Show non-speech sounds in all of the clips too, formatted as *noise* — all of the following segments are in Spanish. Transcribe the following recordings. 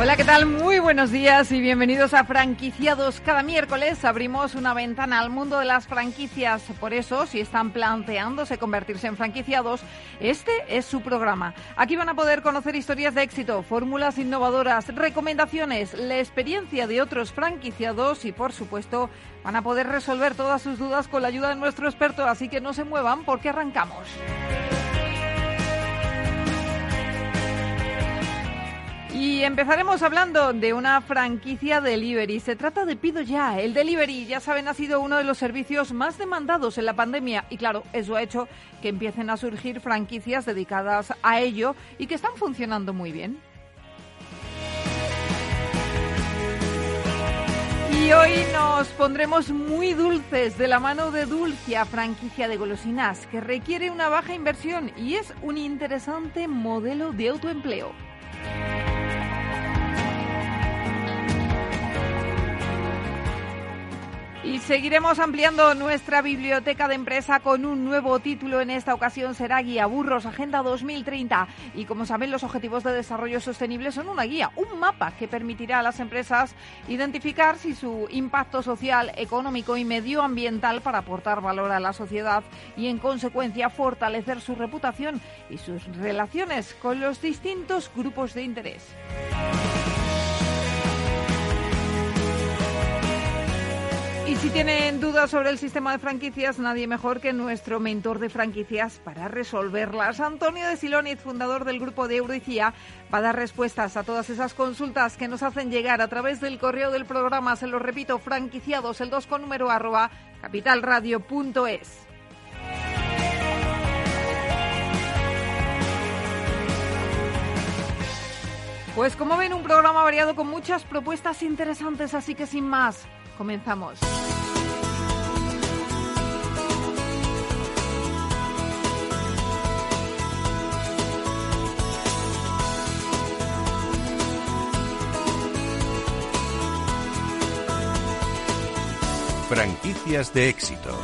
Hola, ¿qué tal? Muy buenos días y bienvenidos a Franquiciados. Cada miércoles abrimos una ventana al mundo de las franquicias. Por eso, si están planteándose convertirse en franquiciados, este es su programa. Aquí van a poder conocer historias de éxito, fórmulas innovadoras, recomendaciones, la experiencia de otros franquiciados y, por supuesto, van a poder resolver todas sus dudas con la ayuda de nuestro experto. Así que no se muevan porque arrancamos. Y empezaremos hablando de una franquicia delivery. Se trata de Pido Ya. El delivery, ya saben, ha sido uno de los servicios más demandados en la pandemia. Y claro, eso ha hecho que empiecen a surgir franquicias dedicadas a ello y que están funcionando muy bien. Y hoy nos pondremos muy dulces de la mano de Dulcia, franquicia de golosinas, que requiere una baja inversión y es un interesante modelo de autoempleo. Y seguiremos ampliando nuestra biblioteca de empresa con un nuevo título. En esta ocasión será Guía Burros Agenda 2030. Y como saben, los Objetivos de Desarrollo Sostenible son una guía, un mapa que permitirá a las empresas identificar si su impacto social, económico y medioambiental para aportar valor a la sociedad y, en consecuencia, fortalecer su reputación y sus relaciones con los distintos grupos de interés. Si tienen dudas sobre el sistema de franquicias, nadie mejor que nuestro mentor de franquicias para resolverlas. Antonio de Siloniz, fundador del grupo de Euricía, va a dar respuestas a todas esas consultas que nos hacen llegar a través del correo del programa. Se lo repito, franquiciados, el 2 con número arroba capitalradio.es. Pues como ven, un programa variado con muchas propuestas interesantes, así que sin más, Comenzamos. Franquicias de éxito.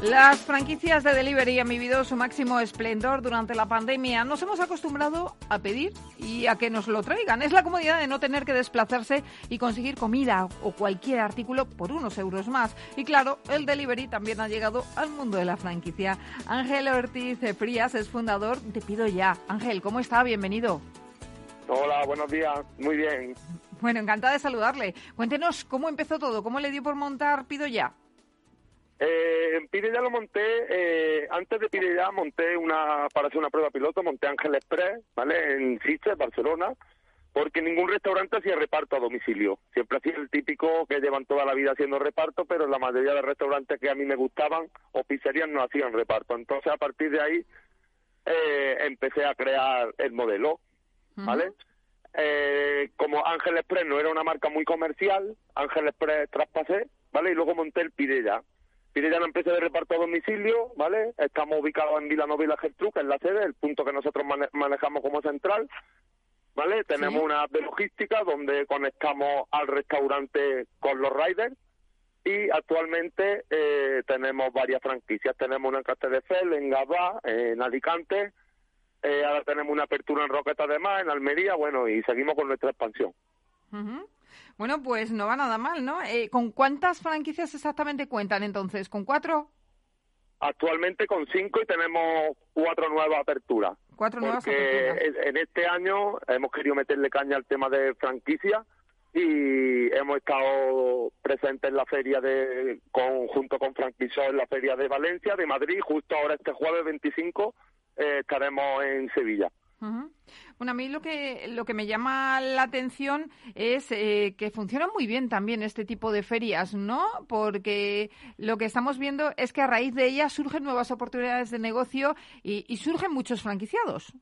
Las franquicias de delivery han vivido su máximo esplendor durante la pandemia. Nos hemos acostumbrado a pedir y a que nos lo traigan. Es la comodidad de no tener que desplazarse y conseguir comida o cualquier artículo por unos euros más. Y claro, el delivery también ha llegado al mundo de la franquicia. Ángel Ortiz Frías es fundador de Pido Ya. Ángel, ¿cómo está? Bienvenido. Hola, buenos días. Muy bien. Bueno, encantada de saludarle. Cuéntenos cómo empezó todo, cómo le dio por montar Pido Ya. Eh, en Pirella lo monté, eh, antes de Pirella monté una, para hacer una prueba piloto, monté Ángel Express, ¿vale? En Sitges, Barcelona, porque ningún restaurante hacía reparto a domicilio. Siempre hacía el típico que llevan toda la vida haciendo reparto, pero la mayoría de restaurantes que a mí me gustaban o pizzerías no hacían reparto. Entonces, a partir de ahí, eh, empecé a crear el modelo, ¿vale? Eh, como Ángel Express no era una marca muy comercial, Ángel Express traspasé, ¿vale? Y luego monté el Pirella Pide ya una empresa de reparto a domicilio, ¿vale? Estamos ubicados en Vilanova y la Gertrude, que es la sede, el punto que nosotros manejamos como central, ¿vale? Tenemos una app de logística donde conectamos al restaurante con los riders y actualmente eh, tenemos varias franquicias. Tenemos una en Fel, en Gabá, en Alicante, eh, ahora tenemos una apertura en Roqueta de Mar, en Almería, bueno, y seguimos con nuestra expansión. Bueno, pues no va nada mal, ¿no? Eh, ¿Con cuántas franquicias exactamente cuentan entonces? ¿Con cuatro? Actualmente con cinco y tenemos cuatro nuevas aperturas. Cuatro nuevas aperturas. En este año hemos querido meterle caña al tema de franquicia y hemos estado presentes en la feria de junto con franquicios en la feria de Valencia, de Madrid. Justo ahora este jueves 25 eh, estaremos en Sevilla. Bueno, a mí lo que, lo que me llama la atención es eh, que funciona muy bien también este tipo de ferias, ¿no? Porque lo que estamos viendo es que a raíz de ellas surgen nuevas oportunidades de negocio y, surgen muchos franquiciados.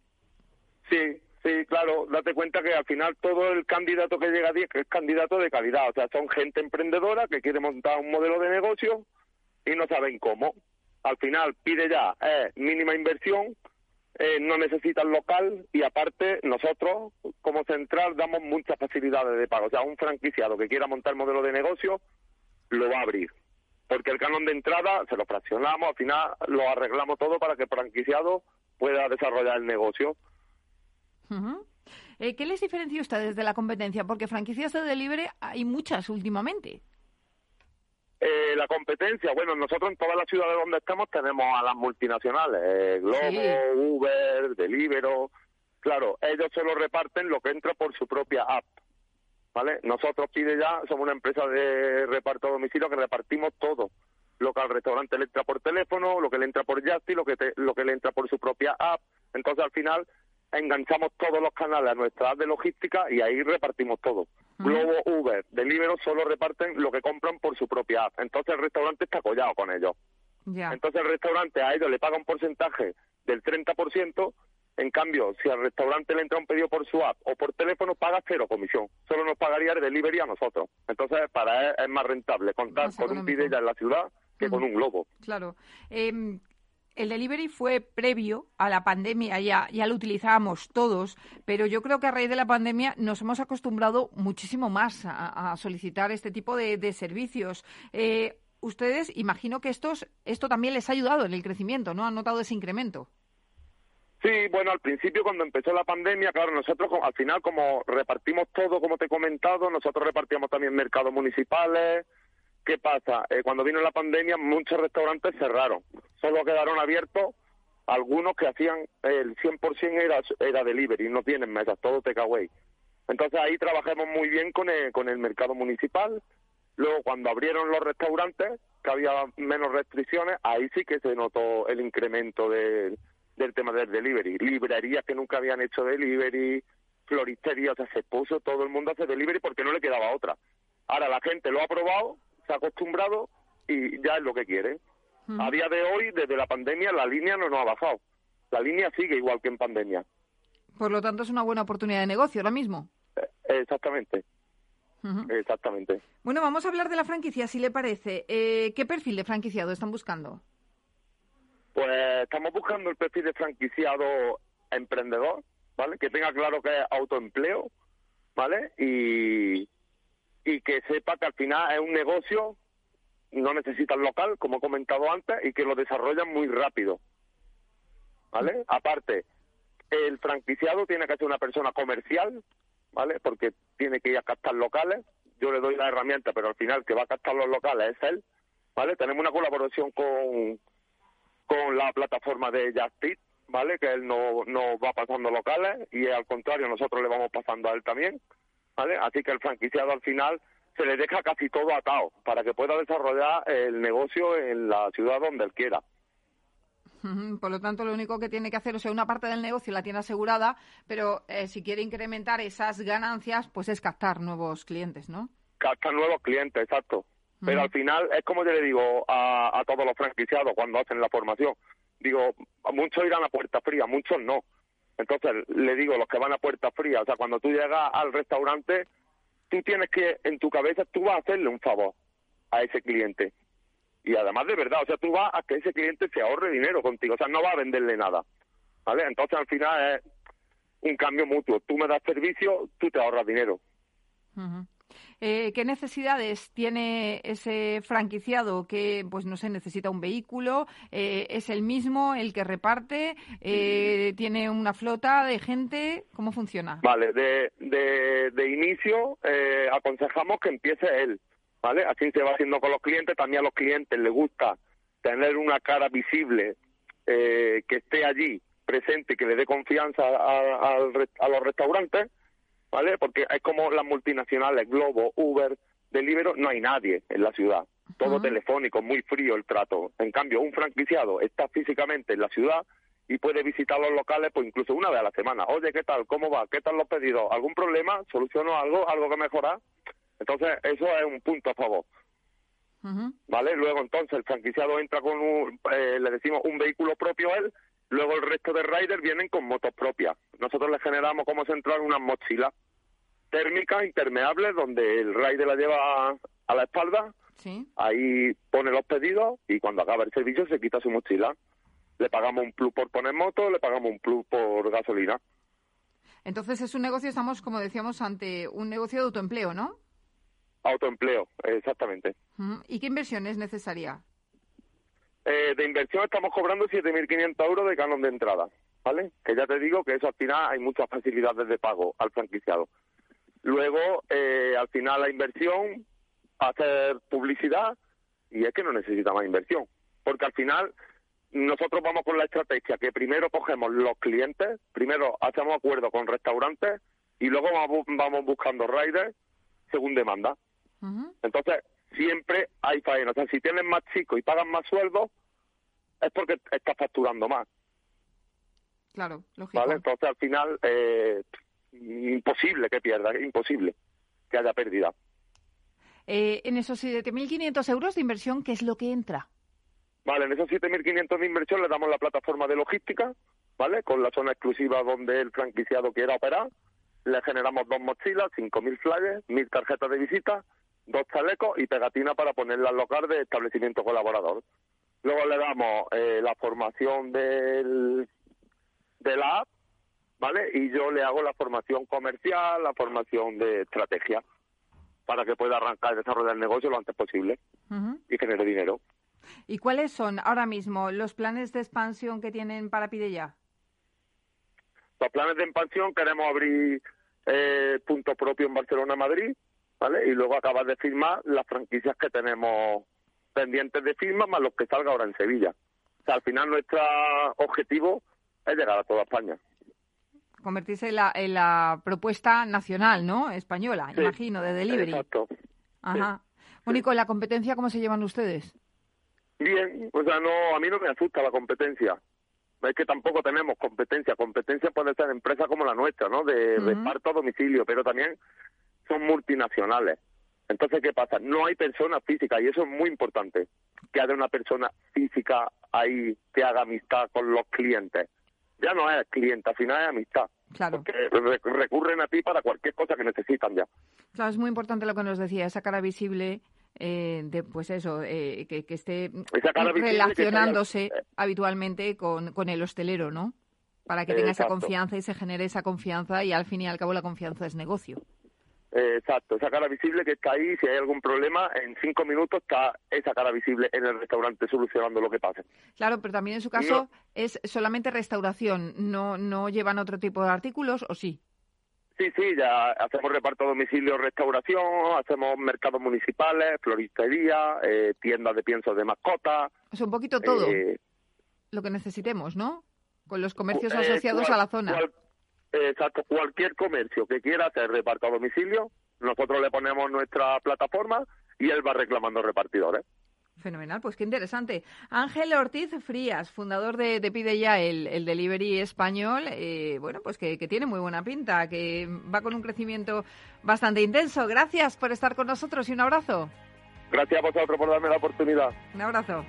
Sí, Sí, claro, date cuenta que al final todo el candidato que llega a 10 es candidato de calidad, o sea, son gente emprendedora que quiere montar un modelo de negocio y no saben cómo. Al final pide ya eh, mínima inversión, eh, no necesitan local y aparte nosotros como central damos muchas facilidades de pago. O sea, un franquiciado que quiera montar modelo de negocio lo va a abrir. porque el canon de entrada se lo fraccionamos, al final lo arreglamos todo para que el franquiciado pueda desarrollar el negocio. Eh, ¿Qué les diferencia a ustedes de la competencia? Porque franquicias de delivery hay muchas últimamente. Eh, la competencia, bueno, nosotros en todas las ciudades donde estamos tenemos a las multinacionales, eh, Globo, Uber, Delivero. Claro, ellos se lo reparten lo que entra por su propia app. ¿Vale? Nosotros pide ya, somos una empresa de reparto a domicilio que repartimos todo. Lo que al restaurante le entra por teléfono, lo que le entra por Justy, lo que lo que le entra por su propia app. Entonces al final enganchamos todos los canales a nuestra app de logística y ahí repartimos todo. Globo, Uber, Deliveroo solo reparten lo que compran por su propia app. Entonces el restaurante está collado con ellos. Entonces el restaurante a ellos le paga un porcentaje del 30%, en cambio, si al restaurante le entra un pedido por su app o por teléfono, paga cero comisión. Solo nos pagaría el delivery a nosotros. Entonces para él es más rentable contar con un pide ya en la ciudad que con un globo. Claro. Eh, el delivery fue previo a la pandemia, ya, ya lo utilizábamos todos, pero yo creo que a raíz de la pandemia nos hemos acostumbrado muchísimo más a, solicitar este tipo de, servicios. Eh, ustedes, imagino que estos, esto también les ha ayudado en el crecimiento, ¿no? ¿Han notado ese incremento? Sí, bueno, al principio cuando empezó la pandemia, claro, nosotros al final como repartimos todo, como te he comentado, nosotros repartíamos también mercados municipales, ¿Qué pasa? Eh, cuando vino la pandemia, muchos restaurantes cerraron. Solo quedaron abiertos algunos que hacían el 100% era, era delivery, no tienen mesas, todo takeaway. Entonces ahí trabajamos muy bien con el, con el mercado municipal. Luego, cuando abrieron los restaurantes, que había menos restricciones, ahí sí que se notó el incremento del tema del delivery. Librerías que nunca habían hecho delivery, floristerías, se puso todo el mundo a hacer delivery porque no le quedaba otra. Ahora la gente lo ha probado ha acostumbrado y ya es lo que quiere. A día de hoy, desde la pandemia, la línea no nos ha bajado. La línea sigue igual que en pandemia. Por lo tanto, es una buena oportunidad de negocio ahora mismo. Eh, exactamente. Exactamente. Bueno, vamos a hablar de la franquicia, si le parece. Eh, ¿Qué perfil de franquiciado están buscando? Pues estamos buscando el perfil de franquiciado emprendedor, ¿vale? Que tenga claro que es autoempleo, ¿vale? Y, y que sepa que al final es un negocio, no necesita el local, como he comentado antes, y que lo desarrollan muy rápido. ¿Vale? Aparte, el franquiciado tiene que ser una persona comercial, ¿vale? Porque tiene que ir a captar locales. Yo le doy la herramienta, pero al final que va a captar los locales es él, ¿vale? Tenemos una colaboración con, con la plataforma de Justit, ¿vale? Que él no, no va pasando locales y al contrario nosotros le vamos pasando a él también. Así que el franquiciado al final se le deja casi todo atado para que pueda desarrollar el negocio en la ciudad donde él quiera. Por lo tanto, lo único que tiene que hacer, o sea, una parte del negocio la tiene asegurada, pero eh, si quiere incrementar esas ganancias, pues es captar nuevos clientes, ¿no? Captar nuevos clientes, exacto. Pero al final es como yo le digo a, a todos los franquiciados cuando hacen la formación. Digo, muchos irán a puerta fría, muchos no. Entonces, le digo, los que van a puerta fría, o sea, cuando tú llegas al restaurante, tú tienes que, en tu cabeza, tú vas a hacerle un favor a ese cliente. Y además, de verdad, o sea, tú vas a que ese cliente se ahorre dinero contigo, o sea, no va a venderle nada. ¿Vale? Entonces, al final es un cambio mutuo. Tú me das servicio, tú te ahorras dinero. Eh, ¿Qué necesidades tiene ese franquiciado que, pues no sé, necesita un vehículo? Eh, ¿Es el mismo el que reparte? Eh, ¿Tiene una flota de gente? ¿Cómo funciona? Vale, de, de, de inicio aconsejamos que empiece él, ¿vale? Así se va haciendo con los clientes. También a los clientes les gusta tener una cara visible que esté allí presente, que le dé confianza a, a los restaurantes ¿vale? Porque es como las multinacionales, Globo, Uber, Deliveroo, no hay nadie en la ciudad. Todo telefónico, muy frío el trato. En cambio, un franquiciado está físicamente en la ciudad y puede visitar los locales pues incluso una vez a la semana. Oye, ¿qué tal? ¿Cómo va? ¿Qué tal los pedidos? ¿Algún problema? ¿Soluciono algo? ¿Algo que mejorar? Entonces, eso es un punto a favor. ¿Vale? Luego, entonces, el franquiciado entra con, un, eh, le decimos, un vehículo propio a él Luego el resto de riders vienen con motos propias. Nosotros les generamos como central unas mochilas térmicas impermeables donde el rider la lleva a la espalda. Ahí pone los pedidos y cuando acaba el servicio se quita su mochila. Le pagamos un plus por poner moto, le pagamos un plus por gasolina. Entonces es un negocio, estamos como decíamos ante un negocio de autoempleo, ¿no? Autoempleo, exactamente. ¿Y qué inversión es necesaria? Eh, de inversión estamos cobrando 7.500 euros de canon de entrada, ¿vale? Que ya te digo que eso al final hay muchas facilidades de pago al franquiciado. Luego, eh, al final la inversión, hacer publicidad, y es que no necesita más inversión. Porque al final nosotros vamos con la estrategia que primero cogemos los clientes, primero hacemos acuerdo con restaurantes y luego vamos, buscando riders según demanda. Entonces, siempre hay faena. O sea, si tienes más chicos y pagan más sueldos, es porque estás facturando más. Claro, lógico. ¿Vale? Entonces, al final, eh, imposible que pierda, imposible que haya pérdida. Eh, en esos 7.500 euros de inversión, ¿qué es lo que entra? Vale, en esos 7.500 de inversión le damos la plataforma de logística, ¿vale? Con la zona exclusiva donde el franquiciado quiera operar. Le generamos dos mochilas, 5.000 flyers, 1.000 tarjetas de visita, dos chalecos y pegatina para ponerla al local de establecimiento colaborador. Luego le damos eh, la formación del, de la app, ¿vale? Y yo le hago la formación comercial, la formación de estrategia, para que pueda arrancar y desarrollar el negocio lo antes posible y genere dinero. ¿Y cuáles son ahora mismo los planes de expansión que tienen para Pidella? Los planes de expansión queremos abrir eh, punto propio en Barcelona, Madrid, ¿vale? Y luego acabar de firmar las franquicias que tenemos pendientes de firma más los que salga ahora en Sevilla. O sea, al final nuestro objetivo es llegar a toda España. Convertirse en la, en la propuesta nacional, ¿no? Española, imagino, de delivery. Exacto. Ajá. Bueno, la competencia cómo se llevan ustedes? Bien, o sea, no, a mí no me asusta la competencia. Es que tampoco tenemos competencia. Competencia puede ser empresas como la nuestra, ¿no? De reparto a domicilio, pero también son multinacionales. Entonces, ¿qué pasa? No hay personas físicas y eso es muy importante. Que haya una persona física ahí que haga amistad con los clientes. Ya no es cliente, al final es amistad. Claro. Porque recurren a ti para cualquier cosa que necesitan ya. Claro, es muy importante lo que nos decía, esa cara visible eh, de, pues eso, eh, que, esté relacionándose habitualmente con, con el hostelero, ¿no? Para que tenga esa confianza y se genere esa confianza y al fin y al cabo la confianza es negocio. Exacto, esa cara visible que está ahí, si hay algún problema, en cinco minutos está esa cara visible en el restaurante solucionando lo que pase. Claro, pero también en su caso es solamente restauración, no, no llevan otro tipo de artículos, ¿o sí? Sí, sí, ya hacemos reparto a domicilio, restauración, hacemos mercados municipales, floristería, eh, tiendas de piensos de mascotas. Es un poquito todo eh, lo que necesitemos, ¿no? Con los comercios eh, asociados a la zona. Exacto, cualquier comercio que quiera hacer reparto a domicilio, nosotros le ponemos nuestra plataforma y él va reclamando repartidores. Fenomenal, pues qué interesante. Ángel Ortiz Frías, fundador de, de Pide Ya, el, delivery español, eh, bueno, pues que, tiene muy buena pinta, que va con un crecimiento bastante intenso. Gracias por estar con nosotros y un abrazo. Gracias a vosotros por darme la oportunidad. Un abrazo.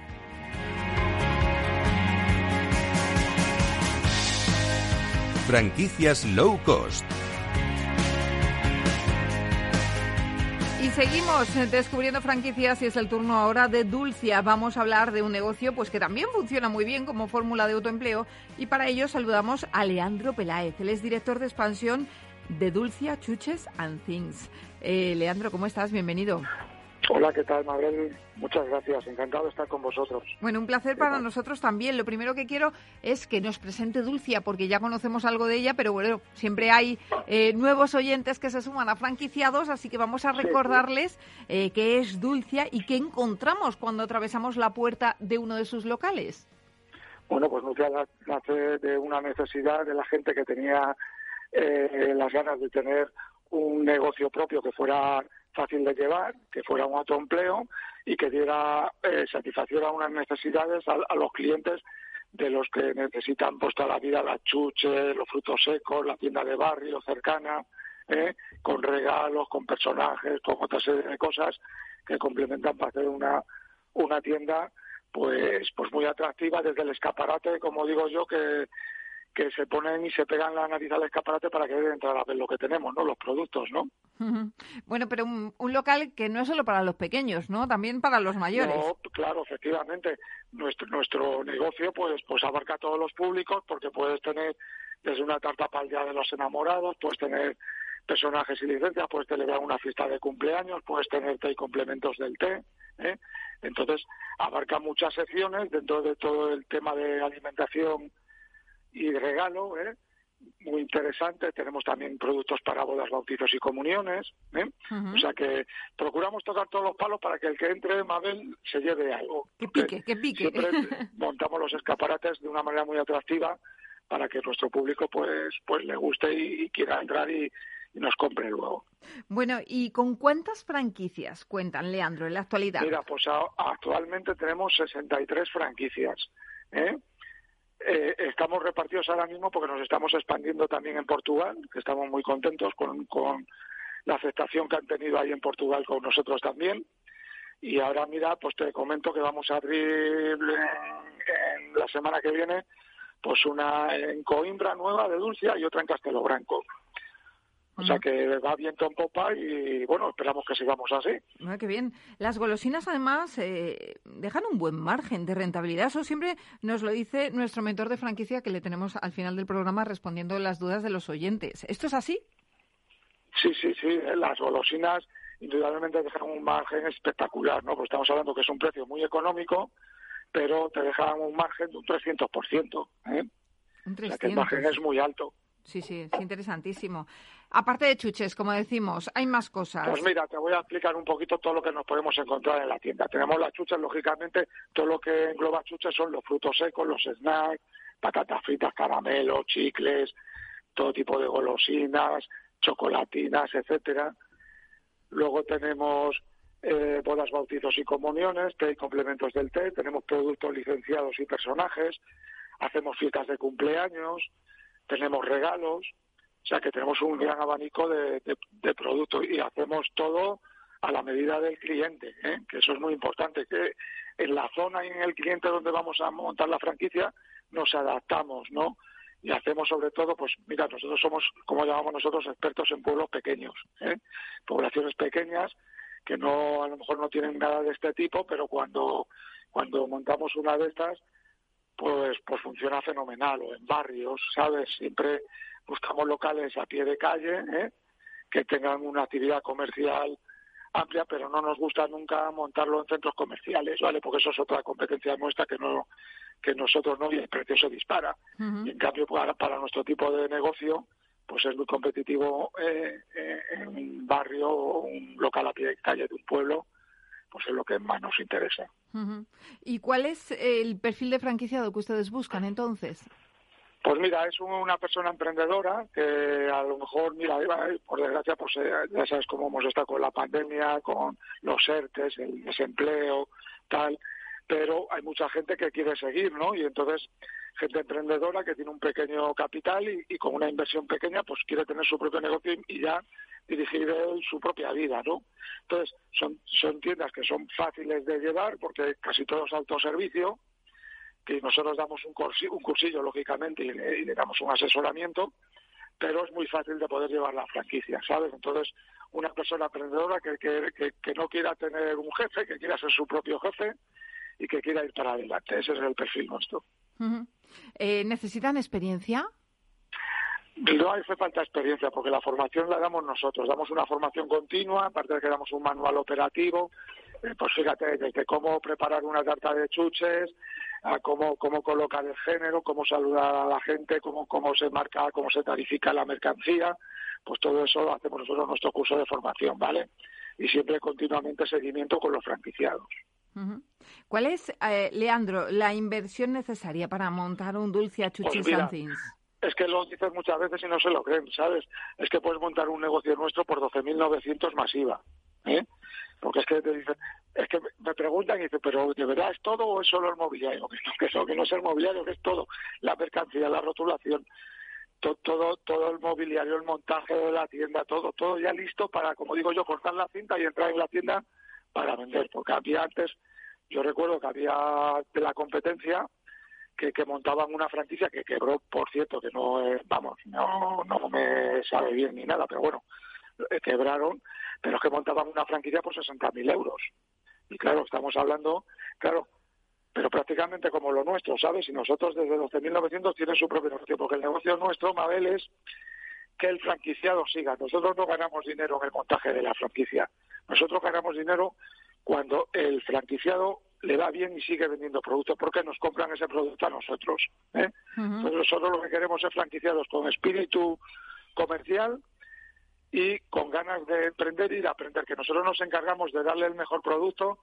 Franquicias low cost Y seguimos descubriendo franquicias y es el turno ahora de Dulcia. Vamos a hablar de un negocio pues que también funciona muy bien como fórmula de autoempleo y para ello saludamos a Leandro Peláez. Él es director de expansión de Dulcia Chuches and Things. Eh, Leandro, ¿cómo estás? Bienvenido. Hola, ¿qué tal, Mabel? Muchas gracias, encantado de estar con vosotros. Bueno, un placer para nosotros también. Lo primero que quiero es que nos presente Dulcia, porque ya conocemos algo de ella, pero bueno, siempre hay eh, nuevos oyentes que se suman a franquiciados, así que vamos a recordarles eh, qué es Dulcia y qué encontramos cuando atravesamos la puerta de uno de sus locales. Bueno, pues Dulcia nace de una necesidad de la gente que tenía eh, las ganas de tener un negocio propio que fuera fácil de llevar, que fuera un autoempleo y que diera, eh, satisfaciera unas necesidades a, los clientes de los que necesitan pues toda la vida las chuches, los frutos secos, la tienda de barrio cercana, eh, con regalos, con personajes, con otra serie de cosas que complementan para hacer una, una tienda pues pues muy atractiva desde el escaparate, como digo yo, que que se ponen y se pegan la nariz al escaparate para que entrar a ver lo que tenemos, ¿no? Los productos, ¿no? Bueno, pero un, local que no es solo para los pequeños, ¿no? También para los mayores. No, claro, efectivamente. Nuestro, nuestro negocio, pues, pues abarca a todos los públicos porque puedes tener desde una tarta para el Día de los Enamorados, puedes tener personajes y licencias, puedes celebrar una fiesta de cumpleaños, puedes tener té y complementos del té. ¿eh? Entonces, abarca muchas secciones dentro de todo el tema de alimentación y regalo, ¿eh? muy interesante. Tenemos también productos para bodas, bautizos y comuniones. ¿eh? O sea que procuramos tocar todos los palos para que el que entre, Mabel, se lleve algo. Que pique, que pique. Siempre *laughs* montamos los escaparates de una manera muy atractiva para que nuestro público pues pues le guste y, quiera entrar y, nos compre luego. Bueno, ¿y con cuántas franquicias cuentan, Leandro, en la actualidad? Mira, pues actualmente tenemos 63 franquicias. ¿eh? Eh, estamos repartidos ahora mismo porque nos estamos expandiendo también en Portugal, que estamos muy contentos con, la aceptación que han tenido ahí en Portugal con nosotros también. Y ahora, mira, pues te comento que vamos a abrir en la semana que viene pues una en Coimbra nueva de Dulcia y otra en Castelo Branco. O sea que va viento en popa y bueno, esperamos que sigamos así. Ah, qué bien. Las golosinas además eh, dejan un buen margen de rentabilidad. Eso siempre nos lo dice nuestro mentor de franquicia que le tenemos al final del programa respondiendo las dudas de los oyentes. ¿Esto es así? Sí, sí, sí. Las golosinas indudablemente dejan un margen espectacular, ¿no? Pues estamos hablando que es un precio muy económico pero te dejan un margen de un 300%. ¿eh? Un 300. O sea que el margen es muy alto. Sí, sí, es interesantísimo. Aparte de chuches, como decimos, hay más cosas. Pues mira, te voy a explicar un poquito todo lo que nos podemos encontrar en la tienda. Tenemos las chuches, lógicamente, todo lo que engloba chuches son los frutos secos, los snacks, patatas fritas, caramelos, chicles, todo tipo de golosinas, chocolatinas, etcétera. Luego tenemos eh, bodas, bautizos y comuniones, té y complementos del té, tenemos productos licenciados y personajes, hacemos fiestas de cumpleaños, tenemos regalos, o sea que tenemos un gran abanico de, productos y hacemos todo a la medida del cliente, ¿eh? que eso es muy importante, que en la zona y en el cliente donde vamos a montar la franquicia nos adaptamos, ¿no? Y hacemos sobre todo, pues mira, nosotros somos, como llamamos nosotros, expertos en pueblos pequeños, ¿eh? poblaciones pequeñas que no a lo mejor no tienen nada de este tipo, pero cuando cuando montamos una de estas, pues pues funciona fenomenal. O en barrios, ¿sabes? Siempre buscamos locales a pie de calle, ¿eh? que tengan una actividad comercial amplia, pero no nos gusta nunca montarlo en centros comerciales, ¿vale? Porque eso es otra competencia nuestra que no que nosotros no y el precio se dispara. Y en cambio para, para nuestro tipo de negocio pues es muy competitivo eh, eh, en un barrio o un local a pie de calle de un pueblo, pues es lo que más nos interesa. ¿Y cuál es el perfil de franquiciado que ustedes buscan entonces? Pues mira, es una persona emprendedora que a lo mejor, mira, por desgracia, pues eh, ya sabes cómo hemos estado con la pandemia, con los ERTES, el desempleo, tal, pero hay mucha gente que quiere seguir, ¿no? Y entonces gente emprendedora que tiene un pequeño capital y, con una inversión pequeña pues quiere tener su propio negocio y, ya dirigir su propia vida, ¿no? Entonces, son, son tiendas que son fáciles de llevar porque casi todo es autoservicio, que nosotros damos un, cursillo, un cursillo lógicamente, y le, damos un asesoramiento, pero es muy fácil de poder llevar la franquicia, ¿sabes? Entonces, una persona emprendedora que, que, que no quiera tener un jefe, que quiera ser su propio jefe y que quiera ir para adelante. Ese es el perfil nuestro. Eh, ¿Necesitan experiencia? No hace falta experiencia porque la formación la damos nosotros. Damos una formación continua, aparte de que damos un manual operativo. Eh, pues fíjate, desde cómo preparar una tarta de chuches, a cómo, cómo colocar el género, cómo saludar a la gente, cómo, cómo se marca, cómo se tarifica la mercancía. Pues todo eso lo hacemos nosotros en nuestro curso de formación, ¿vale? Y siempre continuamente seguimiento con los franquiciados. ¿Cuál es, eh, Leandro, la inversión necesaria para montar un dulce a Chuchis pues Es que lo dices muchas veces y no se lo creen, ¿sabes? Es que puedes montar un negocio nuestro por 12.900 masiva, ¿eh? Porque es que te dicen, es que me preguntan y dicen, pero ¿de verdad es todo o es solo el mobiliario? Que no, que, eso, que no es el mobiliario, que es todo. La mercancía, la rotulación, todo, todo, todo el mobiliario, el montaje de la tienda, todo, todo ya listo para, como digo yo, cortar la cinta y entrar en la tienda para vender, porque había antes, yo recuerdo que había de la competencia que, montaban una franquicia que quebró, por cierto, que no, vamos, no, no me sabe bien ni nada, pero bueno, eh, quebraron, pero es que montaban una franquicia por 60.000 euros. Y claro, estamos hablando, claro, pero prácticamente como lo nuestro, ¿sabes? Y nosotros desde 12.900 tienen su propio negocio, porque el negocio nuestro, Mabel, es que el franquiciado siga. Nosotros no ganamos dinero en el montaje de la franquicia. Nosotros ganamos dinero cuando el franquiciado le va bien y sigue vendiendo productos porque nos compran ese producto a nosotros. ¿eh? Entonces nosotros lo que queremos es franquiciados con espíritu comercial y con ganas de emprender y de aprender, que nosotros nos encargamos de darle el mejor producto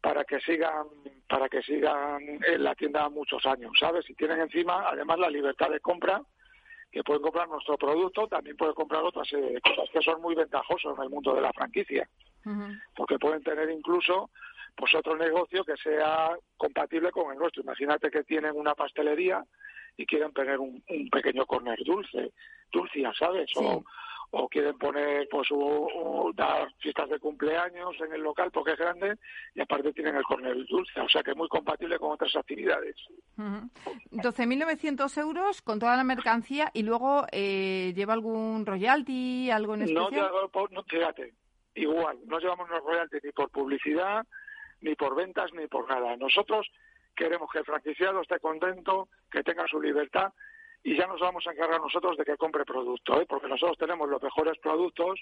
para que sigan para que sigan en la tienda muchos años, ¿sabes? Y tienen encima además la libertad de compra que pueden comprar nuestro producto, también pueden comprar otras cosas que son muy ventajosas en el mundo de la franquicia, porque pueden tener incluso pues otro negocio que sea compatible con el nuestro. Imagínate que tienen una pastelería y quieren poner un, pequeño corner dulce, dulcia, ¿sabes? O, o quieren poner, pues, o, dar fiestas de cumpleaños en el local porque es grande y aparte tienen el corner dulce, o sea que es muy compatible con otras actividades. 12.900 euros con toda la mercancía y luego eh, lleva algún royalty, algo en especial. No, no, fíjate, igual, no llevamos los royalties ni por publicidad, ni por ventas, ni por nada. Nosotros queremos que el franquiciado esté contento, que tenga su libertad y ya nos vamos a encargar nosotros de que compre producto, ¿eh? porque nosotros tenemos los mejores productos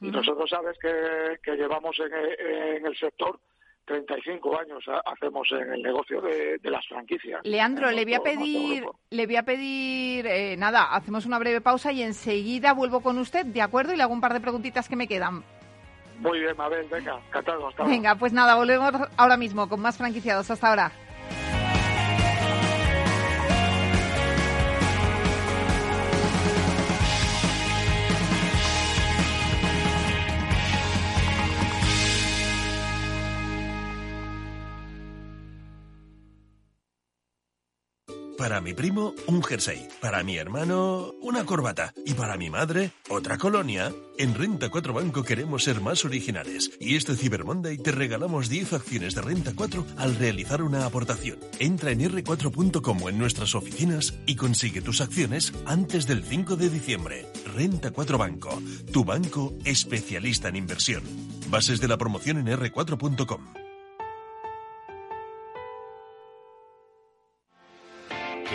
y nosotros sabes que, que llevamos en, el sector 35 años hacemos en el negocio de, las franquicias. Leandro, le voy a pedir, le voy a pedir, eh, nada, hacemos una breve pausa y enseguida vuelvo con usted, ¿de acuerdo? Y le hago un par de preguntitas que me quedan. Muy bien, Mabel, venga, encantado. Venga, pues nada, volvemos ahora mismo con más franquiciados. Hasta ahora. Para mi primo, un jersey. Para mi hermano, una corbata. Y para mi madre, otra colonia. En Renta 4 Banco queremos ser más originales. Y este Cyber Monday te regalamos 10 acciones de Renta 4 al realizar una aportación. Entra en r4.com o en nuestras oficinas y consigue tus acciones antes del 5 de diciembre. Renta 4 Banco, tu banco especialista en inversión. Bases de la promoción en r4.com.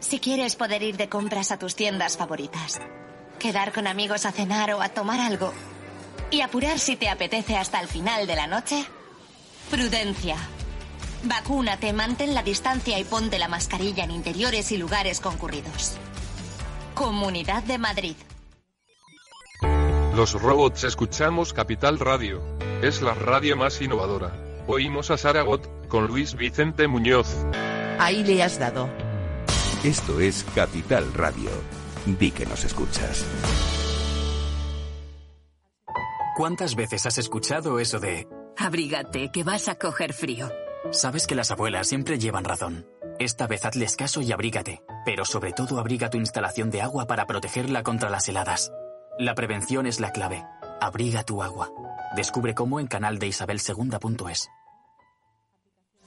si quieres poder ir de compras a tus tiendas favoritas, quedar con amigos a cenar o a tomar algo y apurar si te apetece hasta el final de la noche, prudencia. Vacúnate, mantén la distancia y ponte la mascarilla en interiores y lugares concurridos. Comunidad de Madrid. Los robots escuchamos Capital Radio. Es la radio más innovadora. Oímos a Saragot con Luis Vicente Muñoz. Ahí le has dado. Esto es Capital Radio. Di que nos escuchas. ¿Cuántas veces has escuchado eso de... Abrígate, que vas a coger frío? Sabes que las abuelas siempre llevan razón. Esta vez hazles caso y abrígate, pero sobre todo abriga tu instalación de agua para protegerla contra las heladas. La prevención es la clave. Abriga tu agua. Descubre cómo en canal de Isabel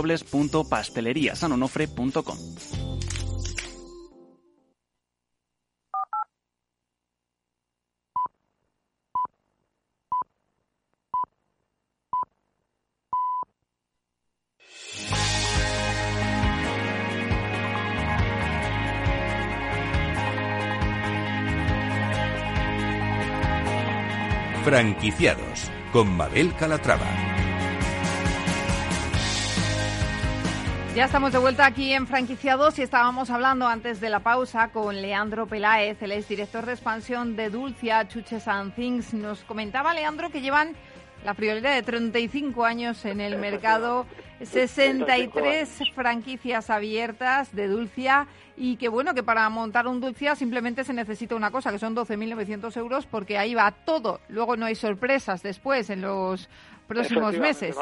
www.pasteleriasanonofre.com. Franquiciados con Mabel Calatrava. Ya estamos de vuelta aquí en Franquiciados y estábamos hablando antes de la pausa con Leandro Peláez, el exdirector de expansión de Dulcia, Chuches and Things. Nos comentaba Leandro que llevan la prioridad de 35 años en el mercado, *laughs* 63 franquicias abiertas de Dulcia y que bueno, que para montar un Dulcia simplemente se necesita una cosa, que son 12.900 euros porque ahí va todo. Luego no hay sorpresas después en los próximos meses.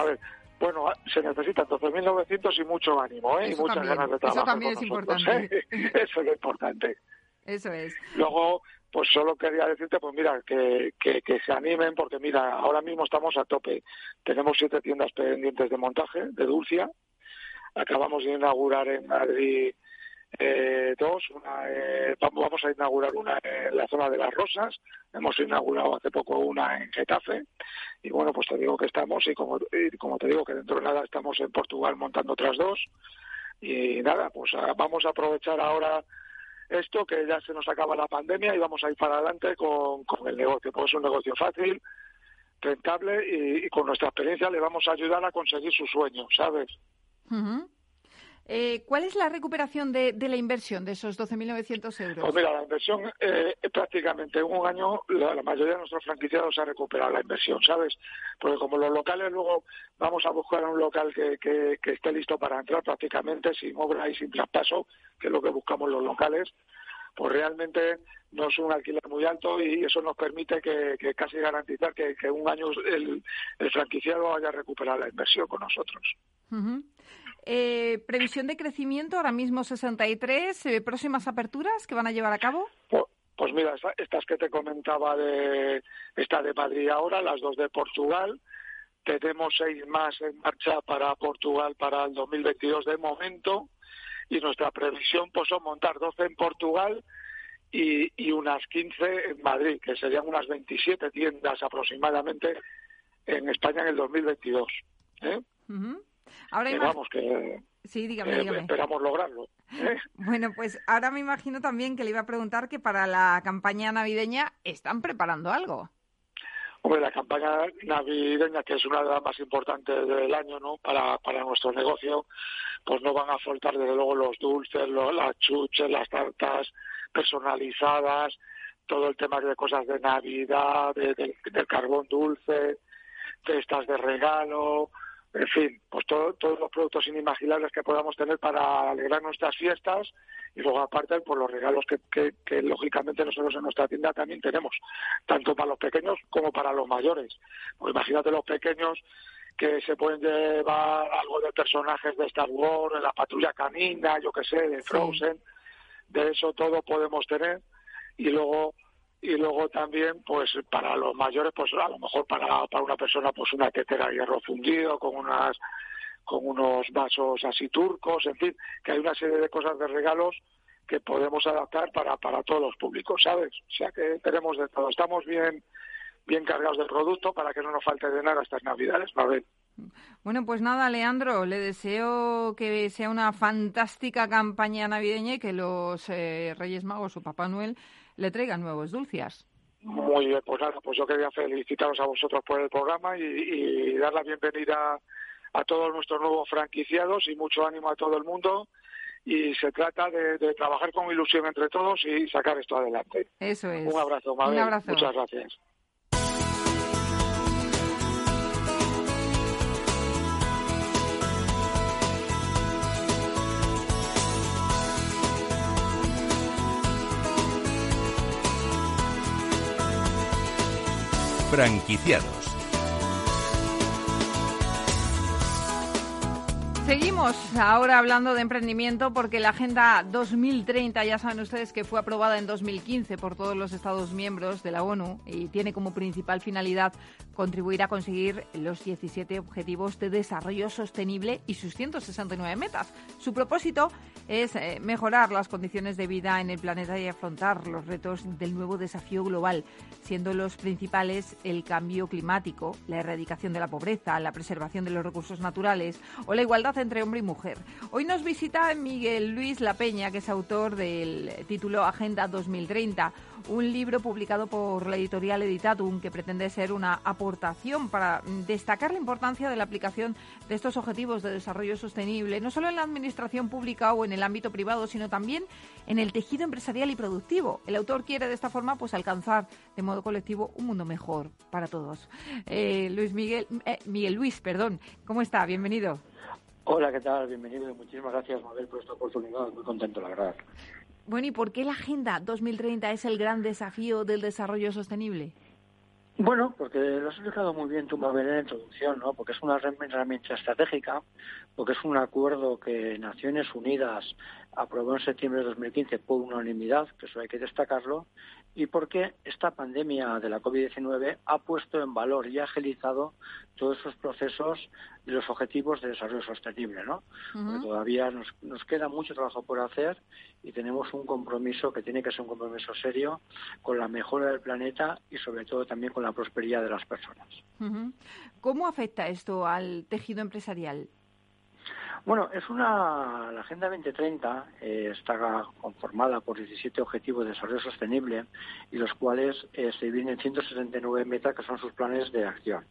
Bueno, se necesitan 12.900 y mucho ánimo, ¿eh? y muchas ganas de trabajar. Eso también es importante. ¿eh? *laughs* Eso es lo importante. Eso es. Luego, pues solo quería decirte, pues mira, que, que, que, se animen, porque mira, ahora mismo estamos a tope. Tenemos siete tiendas pendientes de montaje, de Dulcia. Acabamos de inaugurar en Madrid eh, dos. Una, eh, vamos a inaugurar una en la zona de las Rosas. Hemos inaugurado hace poco una en Getafe. Y bueno, pues te digo que estamos, y como, y como te digo que dentro de nada estamos en Portugal montando otras dos. Y nada, pues a, vamos a aprovechar ahora esto, que ya se nos acaba la pandemia y vamos a ir para adelante con, con el negocio. Pues es un negocio fácil, rentable y, y, con nuestra experiencia le vamos a ayudar a conseguir su sueño, ¿sabes? Uh eh, ¿Cuál es la recuperación de, de la inversión de esos 12.900 euros? Pues mira, la inversión eh, prácticamente en un año la, la, mayoría de nuestros franquiciados ha recuperado la inversión, ¿sabes? Porque como los locales luego vamos a buscar un local que, que, que esté listo para entrar prácticamente sin obra y sin traspaso, que es lo que buscamos los locales, pues realmente no es un alquiler muy alto y eso nos permite que, que casi garantizar que, que un año el, el, franquiciado haya recuperado la inversión con nosotros. Uh -huh. Eh, previsión de crecimiento, ahora mismo 63. Eh, ¿Próximas aperturas que van a llevar a cabo? Pues, pues mira, estas que te comentaba de esta de Madrid ahora, las dos de Portugal. Tenemos seis más en marcha para Portugal para el 2022 de momento. Y nuestra previsión pues son montar 12 en Portugal y, y unas 15 en Madrid, que serían unas 27 tiendas aproximadamente en España en el 2022. ¿eh? Ahora que vamos, que, sí, dígame, que dígame. esperamos lograrlo. ¿eh? *laughs* Bueno, pues ahora me imagino también que le iba a preguntar que para la campaña navideña están preparando algo. Hombre, la campaña navideña, que es una de las más importantes del año, ¿no? Para, para nuestro negocio, pues no van a faltar desde luego los dulces, los, las chuches, las tartas personalizadas, todo el tema de cosas de Navidad, de, de, del carbón dulce, cestas de regalo, en fin, pues todo, todos los productos inimaginables que podamos tener para alegrar nuestras fiestas y luego aparte por los regalos que, que, que, lógicamente nosotros en nuestra tienda también tenemos, tanto para los pequeños como para los mayores. Pues imagínate los pequeños que se pueden llevar algo de personajes de Star Wars, de la patrulla canina, yo que sé, de Frozen, sí. de eso todo podemos tener y luego y luego también pues para los mayores pues a lo mejor para, para una persona pues una tetera de hierro fundido con unas con unos vasos así turcos en fin que hay una serie de cosas de regalos que podemos adaptar para para todos los públicos sabes o sea que tenemos de todo. Estamos bien bien cargados de producto para que no nos falte de nada estas navidades Mabel bueno, pues nada, Leandro, le deseo que sea una fantástica campaña navideña y que los eh, Reyes Magos o Papá Noel le traigan nuevos dulcias. Muy bien, pues nada, pues yo quería felicitaros a vosotros por el programa y, y dar la bienvenida a todos nuestros nuevos franquiciados y mucho ánimo a todo el mundo. Y se trata de, de trabajar con ilusión entre todos y sacar esto adelante. Eso es. Un abrazo, Mabel. Un abrazo. Muchas gracias. Franquiciados. Seguimos ahora hablando de emprendimiento porque la Agenda 2030, ya saben ustedes que fue aprobada en 2015 por todos los Estados miembros de la ONU y tiene como principal finalidad contribuir a conseguir los 17 Objetivos de Desarrollo Sostenible y sus 169 metas. Su propósito es eh, mejorar las condiciones de vida en el planeta y afrontar los retos del nuevo desafío global, siendo los principales el cambio climático, la erradicación de la pobreza, la preservación de los recursos naturales o la igualdad entre hombre y mujer. Hoy nos visita Miguel Luis La Peña, que es autor del título Agenda 2030, un libro publicado por la editorial Editatum que pretende ser una aportación para destacar la importancia de la aplicación de estos objetivos de desarrollo sostenible, no solo en la administración pública o en el ámbito privado, sino también en el tejido empresarial y productivo. El autor quiere de esta forma pues alcanzar de modo colectivo un mundo mejor para todos. Eh, Luis Miguel, eh, Miguel Luis, perdón, ¿cómo está? Bienvenido. Hola, ¿qué tal? Bienvenido y muchísimas gracias, Mabel, por esta oportunidad. Muy contento, la verdad. Bueno, ¿y por qué la Agenda 2030 es el gran desafío del desarrollo sostenible? Bueno, porque lo has explicado muy bien tú, Mabel, en la introducción, ¿no? Porque es una herramienta estratégica, porque es un acuerdo que Naciones Unidas aprobó en septiembre de 2015 por unanimidad, que eso hay que destacarlo, y porque esta pandemia de la COVID-19 ha puesto en valor y agilizado todos esos procesos de los objetivos de desarrollo sostenible, ¿no? Porque todavía nos, nos queda mucho trabajo por hacer y tenemos un compromiso que tiene que ser un compromiso serio con la mejora del planeta y sobre todo también con la prosperidad de las personas. ¿Cómo afecta esto al tejido empresarial? Bueno, es una la Agenda 2030 eh, está conformada por 17 objetivos de desarrollo sostenible y los cuales eh, se dividen en 169 metas que son sus planes de acción.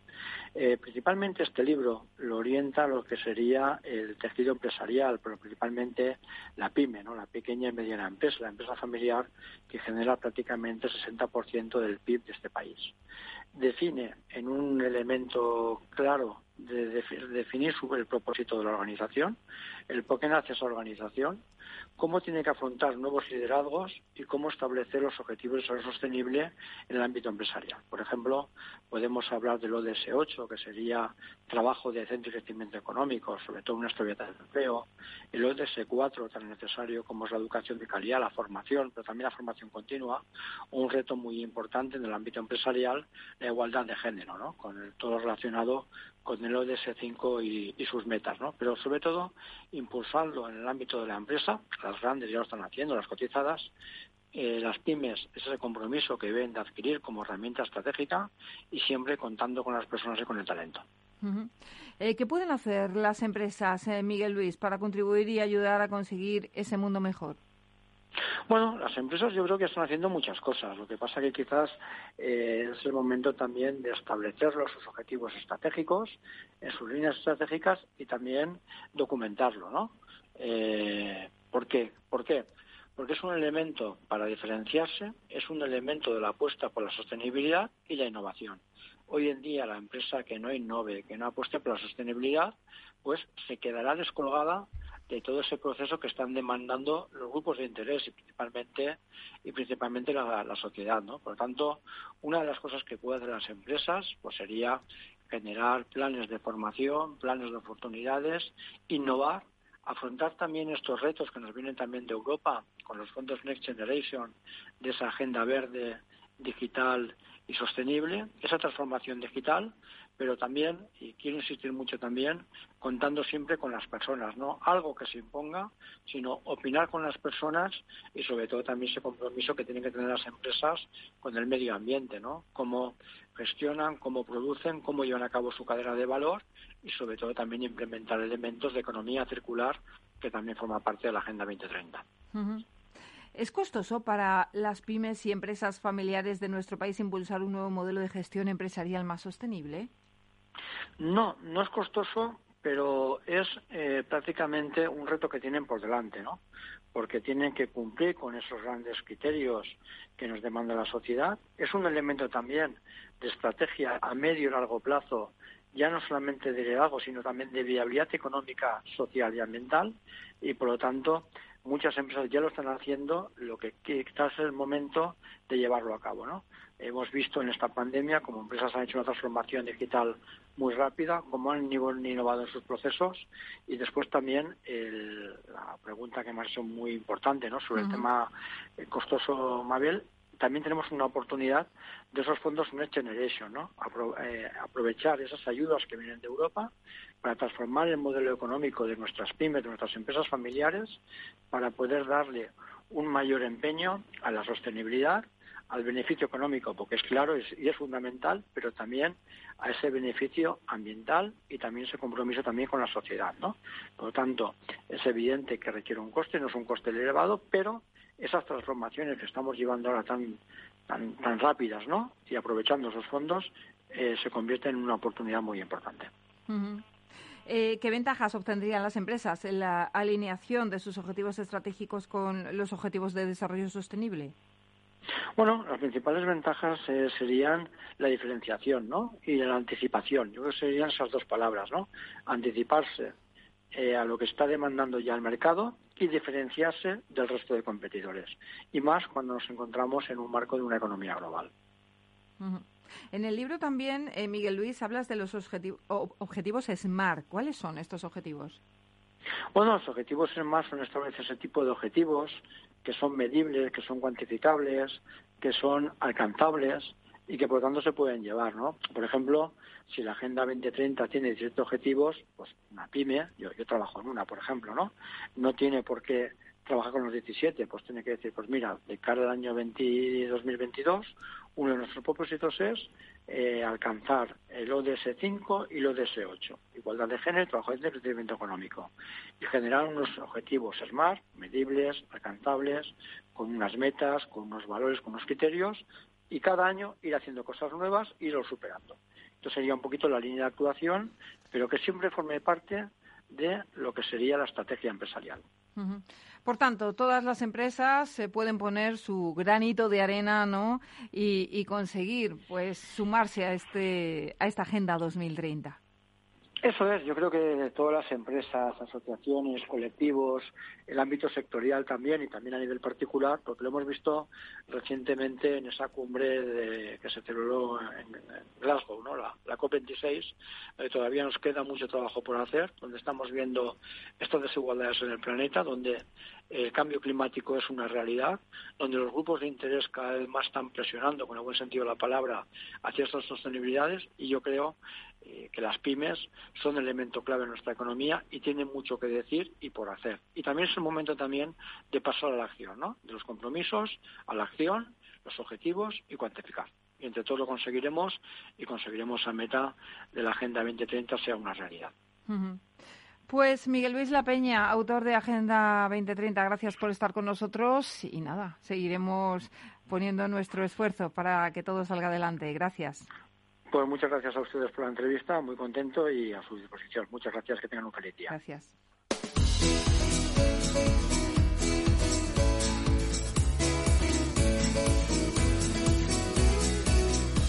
Eh, principalmente este libro lo orienta a lo que sería el tejido empresarial, pero principalmente la pyme, ¿no? la pequeña y mediana empresa, la empresa familiar que genera prácticamente el 60% del PIB de este país. Define en un elemento claro de, definir el propósito de la organización, el por qué nace esa organización, cómo tiene que afrontar nuevos liderazgos y cómo establecer los objetivos de desarrollo sostenible en el ámbito empresarial. Por ejemplo, podemos hablar del ODS 8, que sería trabajo de centro y crecimiento económico, sobre todo una estabilidad del empleo, el ODS 4, tan necesario como es la educación de calidad, la formación, pero también la formación continua, un reto muy importante en el ámbito empresarial, la igualdad de género, ¿no? con todo relacionado con el ODS 5 y, sus metas, ¿no? Pero sobre todo impulsarlo en el ámbito de la empresa, las grandes ya lo están haciendo, las cotizadas, eh, las pymes, ese compromiso que deben de adquirir como herramienta estratégica y siempre contando con las personas y con el talento. eh, ¿Qué pueden hacer las empresas, eh, Miguel Luis, para contribuir y ayudar a conseguir ese mundo mejor? Bueno, las empresas yo creo que están haciendo muchas cosas. Lo que pasa que quizás eh, es el momento también de establecerlos, sus objetivos estratégicos, en sus líneas estratégicas y también documentarlo, ¿no? Eh, ¿Por qué? ¿Por qué? Porque es un elemento para diferenciarse, es un elemento de la apuesta por la sostenibilidad y la innovación. Hoy en día la empresa que no innove, que no apueste por la sostenibilidad, pues se quedará descolgada de todo ese proceso que están demandando los grupos de interés y principalmente y principalmente la, sociedad, ¿no? Por lo tanto, una de las cosas que pueden hacer las empresas pues sería generar planes de formación, planes de oportunidades, innovar, afrontar también estos retos que nos vienen también de Europa con los fondos Next Generation, de esa agenda verde, digital y sostenible, esa transformación digital, pero también, y quiero insistir mucho también, contando siempre con las personas, no algo que se imponga, sino opinar con las personas y sobre todo también ese compromiso que tienen que tener las empresas con el medio ambiente, ¿no? Cómo gestionan, cómo producen, cómo llevan a cabo su cadena de valor y sobre todo también implementar elementos de economía circular que también forma parte de la Agenda 2030. Uh -huh. ¿Es costoso para las pymes y empresas familiares de nuestro país impulsar un nuevo modelo de gestión empresarial más sostenible? No, no es costoso, pero es eh, prácticamente un reto que tienen por delante, ¿no? Porque tienen que cumplir con esos grandes criterios que nos demanda la sociedad. Es un elemento también de estrategia a medio y largo plazo, ya no solamente de liderazgo, sino también de viabilidad económica, social y ambiental. Y por lo tanto, muchas empresas ya lo están haciendo, lo que quizás es el momento de llevarlo a cabo, ¿no? Hemos visto en esta pandemia como empresas han hecho una transformación digital muy rápida, como han innovado en sus procesos y después también el, la pregunta que me ha hecho muy importante ¿no? sobre uh -huh. el tema costoso Mabel, también tenemos una oportunidad de esos fondos Next Generation, ¿no? Eh, aprovechar esas ayudas que vienen de Europa para transformar el modelo económico de nuestras pymes, de nuestras empresas familiares, para poder darle un mayor empeño a la sostenibilidad, al beneficio económico, porque es claro y es fundamental, pero también a ese beneficio ambiental y también ese compromiso también con la sociedad, ¿no? Por lo tanto, es evidente que requiere un coste, no es un coste elevado, pero esas transformaciones que estamos llevando ahora tan tan, tan rápidas, ¿no? Y aprovechando esos fondos, eh, se convierten en una oportunidad muy importante. Eh, ¿Qué ventajas obtendrían las empresas en la alineación de sus objetivos estratégicos con los objetivos de desarrollo sostenible? Bueno, las principales ventajas eh, serían la diferenciación, ¿no? Y la anticipación. Yo creo que serían esas dos palabras, ¿no? Anticiparse eh, a lo que está demandando ya el mercado y diferenciarse del resto de competidores. Y más cuando nos encontramos en un marco de una economía global. En el libro también, eh, Miguel Luis, hablas de los objetivos SMART. ¿Cuáles son estos objetivos? Bueno, los objetivos SMART son establecer ese tipo de objetivos que son medibles, que son cuantificables, que son alcanzables y que por lo tanto se pueden llevar, ¿no? Por ejemplo, si la Agenda 2030 tiene 17 objetivos, pues una pyme, yo, yo trabajo en una, por ejemplo, ¿no? No tiene por qué trabajar con los 17, pues tiene que decir, pues mira, de cara al año 2022, uno de nuestros propósitos es eh, alcanzar el ODS 5 y el ODS 8, igualdad de género, trabajo de crecimiento económico, y generar unos objetivos SMART, medibles, alcanzables, con unas metas, con unos valores, con unos criterios, y cada año ir haciendo cosas nuevas y irlo superando. Esto sería un poquito la línea de actuación, pero que siempre forme parte de lo que sería la estrategia empresarial. Por tanto, todas las empresas se pueden poner su granito de arena, ¿no? Y, y conseguir, pues, sumarse a este a esta agenda 2030. Eso es, yo creo que todas las empresas, asociaciones, colectivos, el ámbito sectorial también y también a nivel particular, porque lo hemos visto recientemente en esa cumbre que se celebró en, Glasgow, ¿no? la, COP26, eh, todavía nos queda mucho trabajo por hacer, donde estamos viendo estas desigualdades en el planeta, donde el cambio climático es una realidad, donde los grupos de interés cada vez más están presionando, con el buen sentido de la palabra, hacia estas sostenibilidades y yo creo eh, que las pymes son elemento clave en nuestra economía y tienen mucho que decir y por hacer. Y también es el momento también de pasar a la acción, ¿no? De los compromisos a la acción, los objetivos y cuantificar. Y entre todos lo conseguiremos y conseguiremos a meta de la Agenda 2030 sea una realidad. Pues Miguel Luis La Peña, autor de Agenda 2030, gracias por estar con nosotros y nada, seguiremos poniendo nuestro esfuerzo para que todo salga adelante. Gracias. Pues muchas gracias a ustedes por la entrevista, muy contento y a su disposición. Muchas gracias, que tengan un feliz día. Gracias.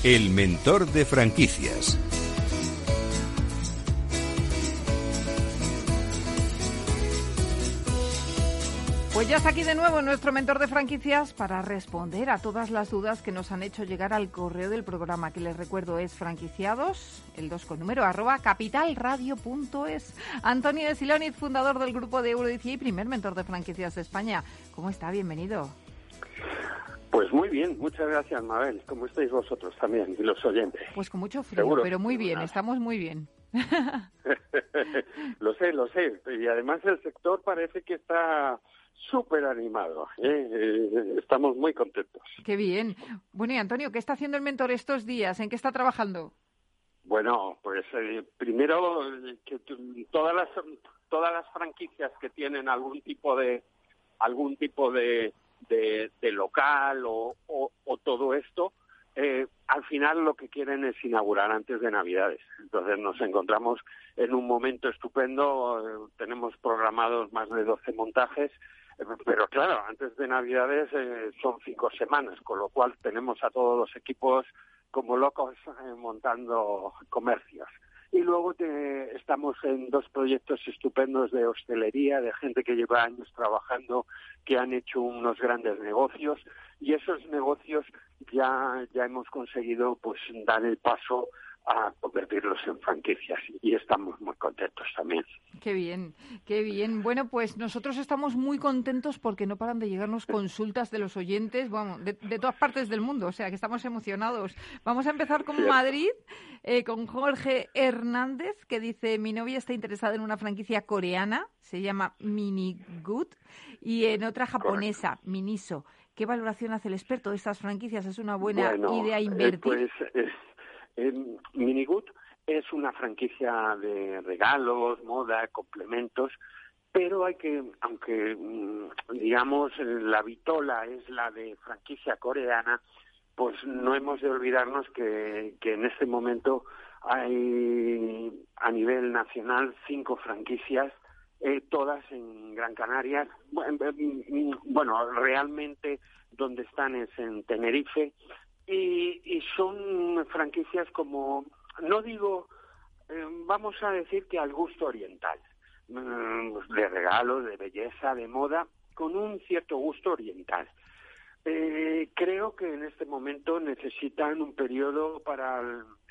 El mentor de franquicias. Pues ya está aquí de nuevo nuestro mentor de franquicias para responder a todas las dudas que nos han hecho llegar al correo del programa, que les recuerdo es franquiciados, el 2 con número, arroba capitalradio.es. Antonio de Siloniz, fundador del grupo de Eurodici y primer mentor de franquicias de España. ¿Cómo está? Bienvenido. Pues muy bien, muchas gracias, Mabel. ¿Cómo estáis vosotros también y los oyentes? Pues con mucho frío, pero muy bien, estamos muy bien. *laughs* lo sé, lo sé. Y además el sector parece que está súper animado. ¿eh? ¿eh? estamos muy contentos. Qué bien. Bueno, y Antonio, ¿qué está haciendo el mentor estos días? ¿En qué está trabajando? Bueno, pues eh, primero que todas las todas las franquicias que tienen algún tipo de algún tipo de, de, local o, o, todo esto, eh, al final lo que quieren es inaugurar antes de Navidades. Entonces nos encontramos en un momento estupendo, tenemos programados más de 12 montajes pero claro, antes de Navidades eh, son cinco semanas, con lo cual tenemos a todos los equipos como locos eh, montando comercios. Y luego estamos en dos proyectos estupendos de hostelería, de gente que lleva años trabajando, que han hecho unos grandes negocios y esos negocios ya, ya hemos conseguido pues dar el paso a convertirlos en franquicias y estamos muy contentos también. Qué bien, qué bien. Bueno, pues nosotros estamos muy contentos porque no paran de llegarnos *laughs* consultas de los oyentes, bueno, de, todas partes del mundo, o sea que estamos emocionados. Vamos a empezar con Madrid, eh, con Jorge Hernández, que dice, mi novia está interesada en una franquicia coreana, se llama Mini Good, y en otra japonesa, Miniso ¿Qué valoración hace el experto de estas franquicias? ¿Es una buena Bueno, idea eh, invertir? Pues eh, em, Minigood es una franquicia de regalos, moda, complementos, pero hay que, aunque mm, digamos la vitola es la de franquicia coreana, pues no hemos de olvidarnos que, en este momento hay a nivel nacional cinco franquicias, eh, todas en Gran Canaria. Bueno, mm, Bueno, realmente donde están es en Tenerife y, y son franquicias como, no digo, eh, vamos a decir que al gusto oriental, mm, de regalos, de belleza, de moda, con un cierto gusto oriental. Eh, creo que en este momento necesitan un periodo para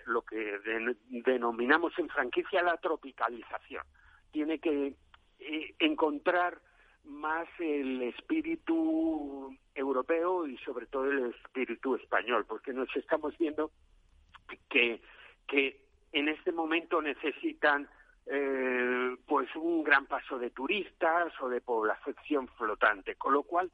lo que den- denominamos en franquicia la tropicalización. Tiene que eh, encontrar más el espíritu europeo y sobre todo el espíritu español, porque nos estamos viendo que, que en este momento necesitan eh, pues un gran paso de turistas o de población flotante, con lo cual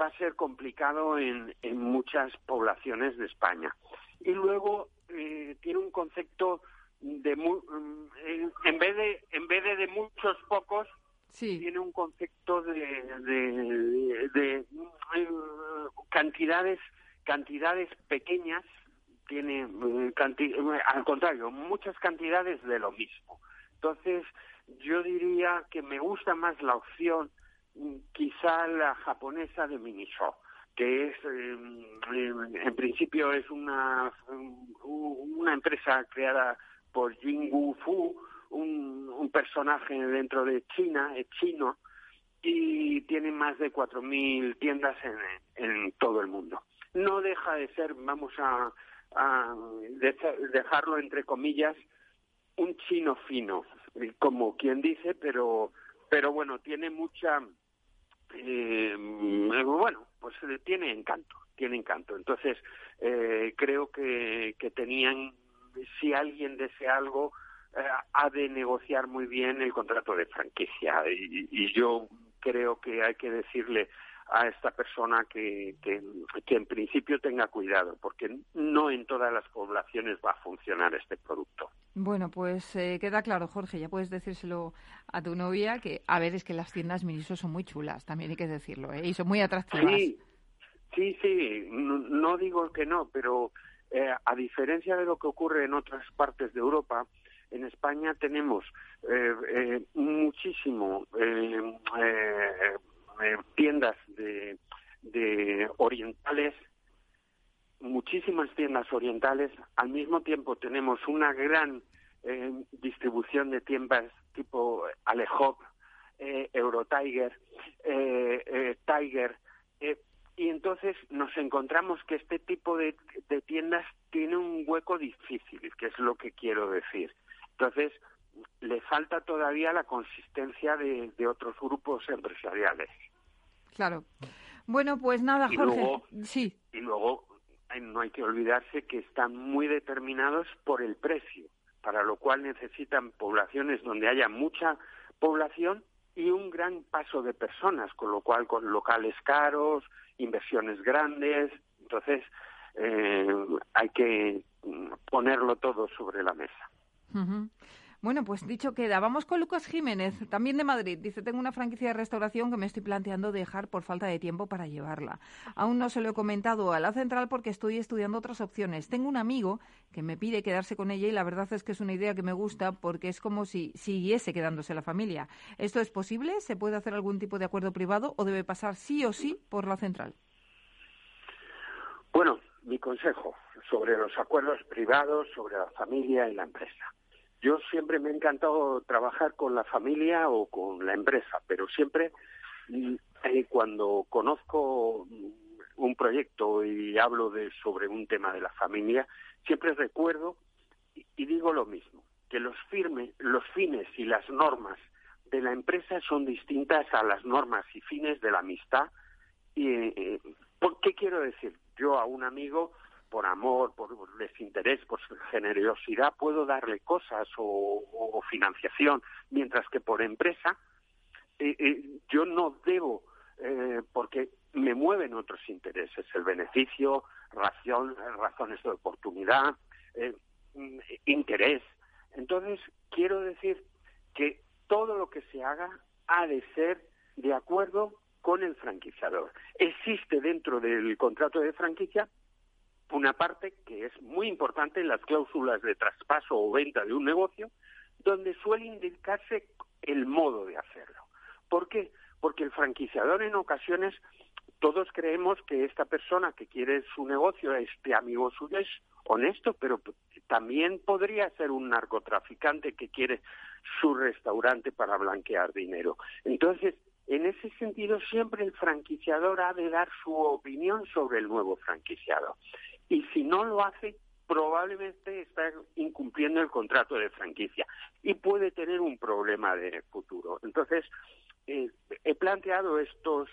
va a ser complicado en, en muchas poblaciones de España. Y luego eh, tiene un concepto de mm, en, en vez de en vez de de muchos pocos tiene un concepto de, de, eh, cantidades cantidades pequeñas tiene eh, canti- eh, al contrario muchas cantidades de lo mismo. Entonces yo diría que me gusta más la opción mm, quizá la japonesa de Miniso que es eh, en principio es una una empresa creada por Jingwu Fu un, un personaje dentro de China es chino y tiene más de 4.000 tiendas en, en todo el mundo. No deja de ser, vamos a, a deja- dejarlo entre comillas, un chino fino, como quien dice, pero, pero bueno, tiene mucha, eh, bueno, pues eh, tiene encanto, tiene encanto. Entonces, eh, creo que, que tenían, si alguien desea algo, ha de negociar muy bien el contrato de franquicia y, y yo creo que hay que decirle a esta persona que, que, que en principio tenga cuidado porque no en todas las poblaciones va a funcionar este producto. Bueno, pues eh, queda claro, Jorge, ya puedes decírselo a tu novia que, a ver, es que las tiendas Miniso son muy chulas, también hay que decirlo, ¿eh? y son muy atractivas. Sí, sí, sí, no, no digo que no, pero eh, a diferencia de lo que ocurre en otras partes de Europa, en España tenemos eh, eh, muchísimo eh, eh, eh, tiendas de, de orientales, muchísimas tiendas orientales. Al mismo tiempo tenemos una gran distribución de tiendas tipo Alehop, eh, Eurotiger, Tiger. y entonces nos encontramos que este tipo de tiendas tiene un hueco difícil, que es lo que quiero decir. Entonces, le falta todavía la consistencia de, de otros grupos empresariales. Claro. Bueno, pues nada, Y Jorge. luego- Sí, Y luego no hay que olvidarse que están muy determinados por el precio, para lo cual necesitan poblaciones donde haya mucha población y un gran paso de personas, con lo cual con locales caros, inversiones grandes. Entonces, eh, hay que ponerlo todo sobre la mesa. Bueno, pues dicho queda. Vamos con Lucas Jiménez, también de Madrid. Dice, tengo una franquicia de restauración que me estoy planteando dejar por falta de tiempo para llevarla. Aún no se lo he comentado a la central porque estoy estudiando otras opciones. Tengo un amigo que me pide quedarse con ella y la verdad es que es una idea que me gusta porque es como si siguiese quedándose la familia. ¿Esto es posible? ¿Se puede hacer algún tipo de acuerdo privado o debe pasar sí o sí por la central? Bueno, mi consejo sobre los acuerdos privados, sobre la familia y la empresa. Yo siempre me ha encantado trabajar con la familia o con la empresa, pero siempre mm, eh, cuando conozco mm, un proyecto y hablo de sobre un tema de la familia, siempre recuerdo y, digo lo mismo, que los firme, los fines y las normas de la empresa son distintas a las normas y fines de la amistad y, eh, ¿por qué quiero decir? Yo a un amigo, por amor, por desinterés, por generosidad, puedo darle cosas o, financiación, mientras que por empresa eh, eh, yo no debo eh, porque me mueven otros intereses, el beneficio, razón, razones de oportunidad, mm, interés. Entonces, quiero decir que todo lo que se haga ha de ser de acuerdo con el franquiciador. Existe dentro del contrato de franquicia una parte que es muy importante en las cláusulas de traspaso o venta de un negocio, donde suele indicarse el modo de hacerlo. ¿Por qué? Porque el franquiciador en ocasiones todos creemos que esta persona que quiere su negocio, este amigo suyo, es honesto, pero también podría ser un narcotraficante que quiere su restaurante para blanquear dinero. Entonces, en ese sentido, siempre el franquiciador ha de dar su opinión sobre el nuevo franquiciado. Y si no lo hace, probablemente está incumpliendo el contrato de franquicia y puede tener un problema de futuro. Entonces, eh, he planteado estos,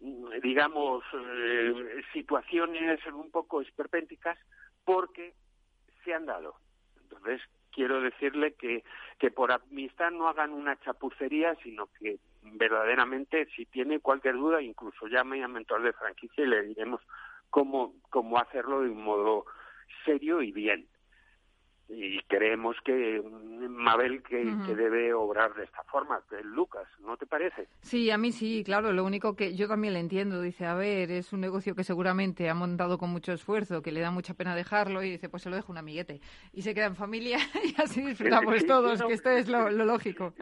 mm, digamos, eh, situaciones un poco esperpénticas porque se han dado. Entonces, quiero decirle que, que por amistad no hagan una chapucería, sino que verdaderamente, si tiene cualquier duda, incluso llame a mentor de franquicia y le diremos cómo, cómo hacerlo de un modo serio y bien. Y creemos que Mabel que, debe obrar de esta forma, que Lucas, ¿no te parece? Sí, a mí sí, claro. Lo único que yo también le entiendo. Dice, a ver, es un negocio que seguramente ha montado con mucho esfuerzo, que le da mucha pena dejarlo y dice, pues se lo dejo un amiguete. Y se queda en familia *laughs* y así disfrutamos todos, que esto es lo, lo lógico.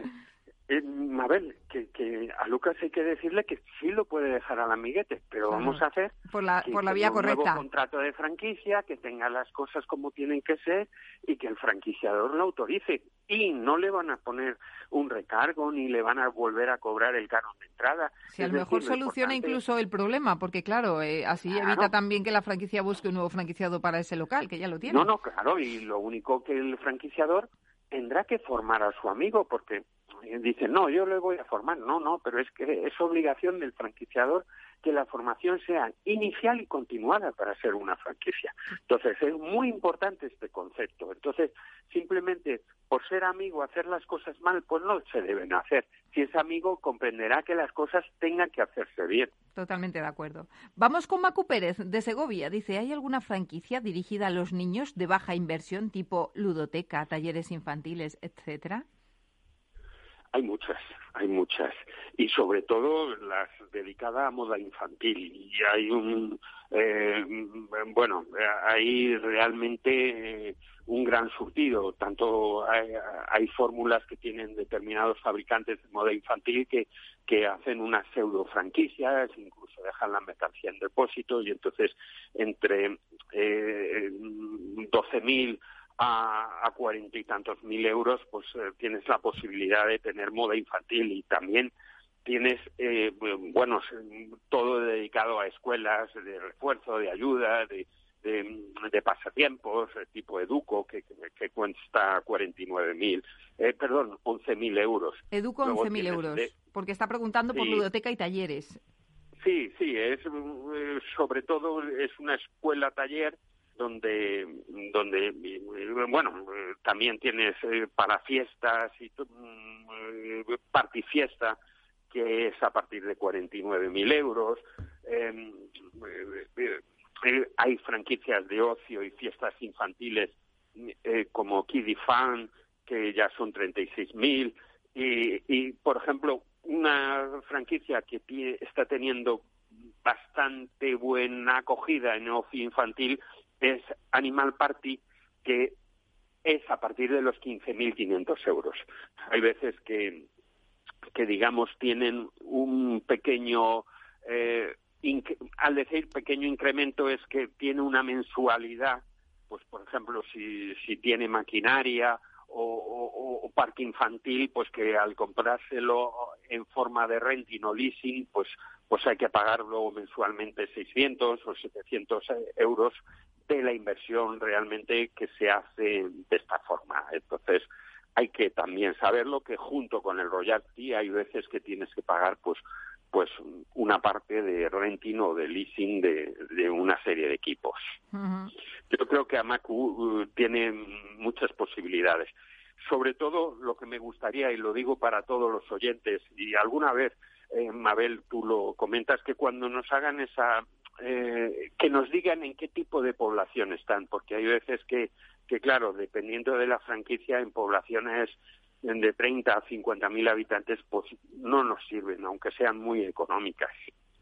Eh, Mabel, que, que, a Lucas hay que decirle que sí lo puede dejar al amiguete, pero vamos a hacer por la, por la vía un correcta. Nuevo contrato de franquicia, que tenga las cosas como tienen que ser y que el franquiciador lo autorice. Y no le van a poner un recargo ni le van a volver a cobrar el canon de entrada. Si a lo mejor soluciona incluso el problema, porque claro, eh, así evita también que la franquicia busque un nuevo franquiciado para ese local, que ya lo tiene. No, no, claro, y lo único que el franquiciador tendrá que formar a su amigo, porque dicen, no, yo le voy a formar. No, no, pero es que es obligación del franquiciador que la formación sea inicial y continuada para ser una franquicia. Entonces, es muy importante este concepto. Entonces, simplemente por ser amigo, hacer las cosas mal, pues no se deben hacer. Si es amigo, comprenderá que las cosas tengan que hacerse bien. Totalmente de acuerdo. Vamos con Macu Pérez, de Segovia. Dice, ¿hay alguna franquicia dirigida a los niños de baja inversión, tipo ludoteca, talleres infantiles, etcétera? Hay muchas, hay muchas. Y sobre todo las dedicadas a moda infantil. Y hay un, eh, bueno, hay realmente eh, un gran surtido. Tanto hay, fórmulas que tienen determinados fabricantes de moda infantil que, que hacen unas pseudo franquicias, incluso dejan la mercancía en depósito y entonces entre eh, 12.000 a cuarenta y tantos mil euros, pues eh, tienes la posibilidad de tener moda infantil y también tienes, eh, bueno, todo dedicado a escuelas de refuerzo, de ayuda, de, de, pasatiempos, tipo Educo, que, que, cuesta 49.000, mil, eh, perdón, 11.000 euros. Educo 11.000 euros, porque está preguntando por biblioteca y talleres. Sí, sí, es eh, sobre todo es una escuela taller donde donde bueno también tienes eh, para fiestas y mm, fiesta que es a partir de 49.000 euros. Em, eh, eh, hay franquicias de ocio y fiestas infantiles como Kiddie Fan que ya son 36.000 y, y por ejemplo una franquicia que está teniendo bastante buena acogida en ocio infantil es Animal Party, que es a partir de los 15.500 euros. Hay veces que, que, digamos, tienen un pequeño, eh, al decir pequeño incremento es que tiene una mensualidad, pues por ejemplo, si, si tiene maquinaria o, o, parque infantil, pues que al comprárselo en forma de renting o leasing, pues, pues hay que pagar luego mensualmente 600 o 700 euros de la inversión realmente que se hace de esta forma. Entonces, hay que también saberlo que junto con el royalty hay veces que tienes que pagar pues pues una parte de renting o de leasing de, de una serie de equipos. Yo creo que Amacu uh, tiene muchas posibilidades. Sobre todo lo que me gustaría, y lo digo para todos los oyentes, y alguna vez eh, Mabel, tú lo comentas, que cuando nos hagan esa, eh, que nos digan en qué tipo de población están, porque hay veces que, que claro, dependiendo de la franquicia, en poblaciones de 30 a 50 mil habitantes, pues no nos sirven, aunque sean muy económicas.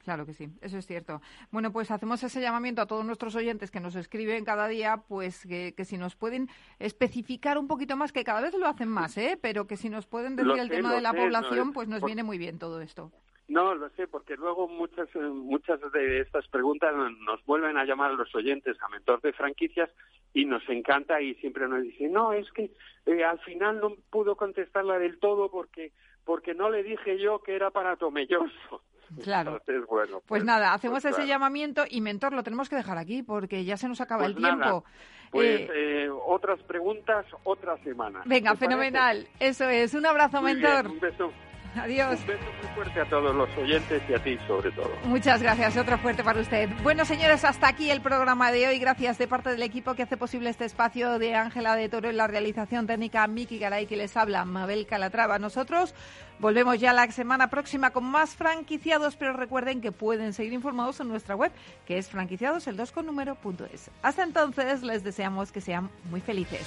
Claro que sí, eso es cierto. Bueno, pues hacemos ese llamamiento a todos nuestros oyentes que nos escriben cada día, pues que, si nos pueden especificar un poquito más, que cada vez lo hacen más, ¿eh? pero que si nos pueden decir el tema de la población, pues nos viene muy bien todo esto. No, lo sé, porque luego muchas eh, muchas de estas preguntas nos vuelven a llamar a los oyentes a mentor de franquicias y nos encanta y siempre nos dicen, no, es que eh, al final no pudo contestarla del todo porque porque no le dije yo que era para Tomelloso. Claro. pues, pues, nada, hacemos pues ese llamamiento y mentor, lo tenemos que dejar aquí porque ya se nos acaba pues el tiempo. Pues eh, eh, otras preguntas otra semana. Venga, fenomenal. Eso es. Un abrazo, mentor. un beso. Adiós. Un beso muy fuerte a todos los oyentes y a ti sobre todo. Muchas gracias. Otro fuerte para usted. Bueno, señores, hasta aquí el programa de hoy. Gracias de parte del equipo que hace posible este espacio de Ángela de Toro en la realización técnica, Miki Garay, que les habla, Mabel Calatrava. Nosotros volvemos ya la semana próxima con más franquiciados, pero recuerden que pueden seguir informados en nuestra web, que es franquiciadosel2 con número punto es. Hasta entonces, les deseamos que sean muy felices.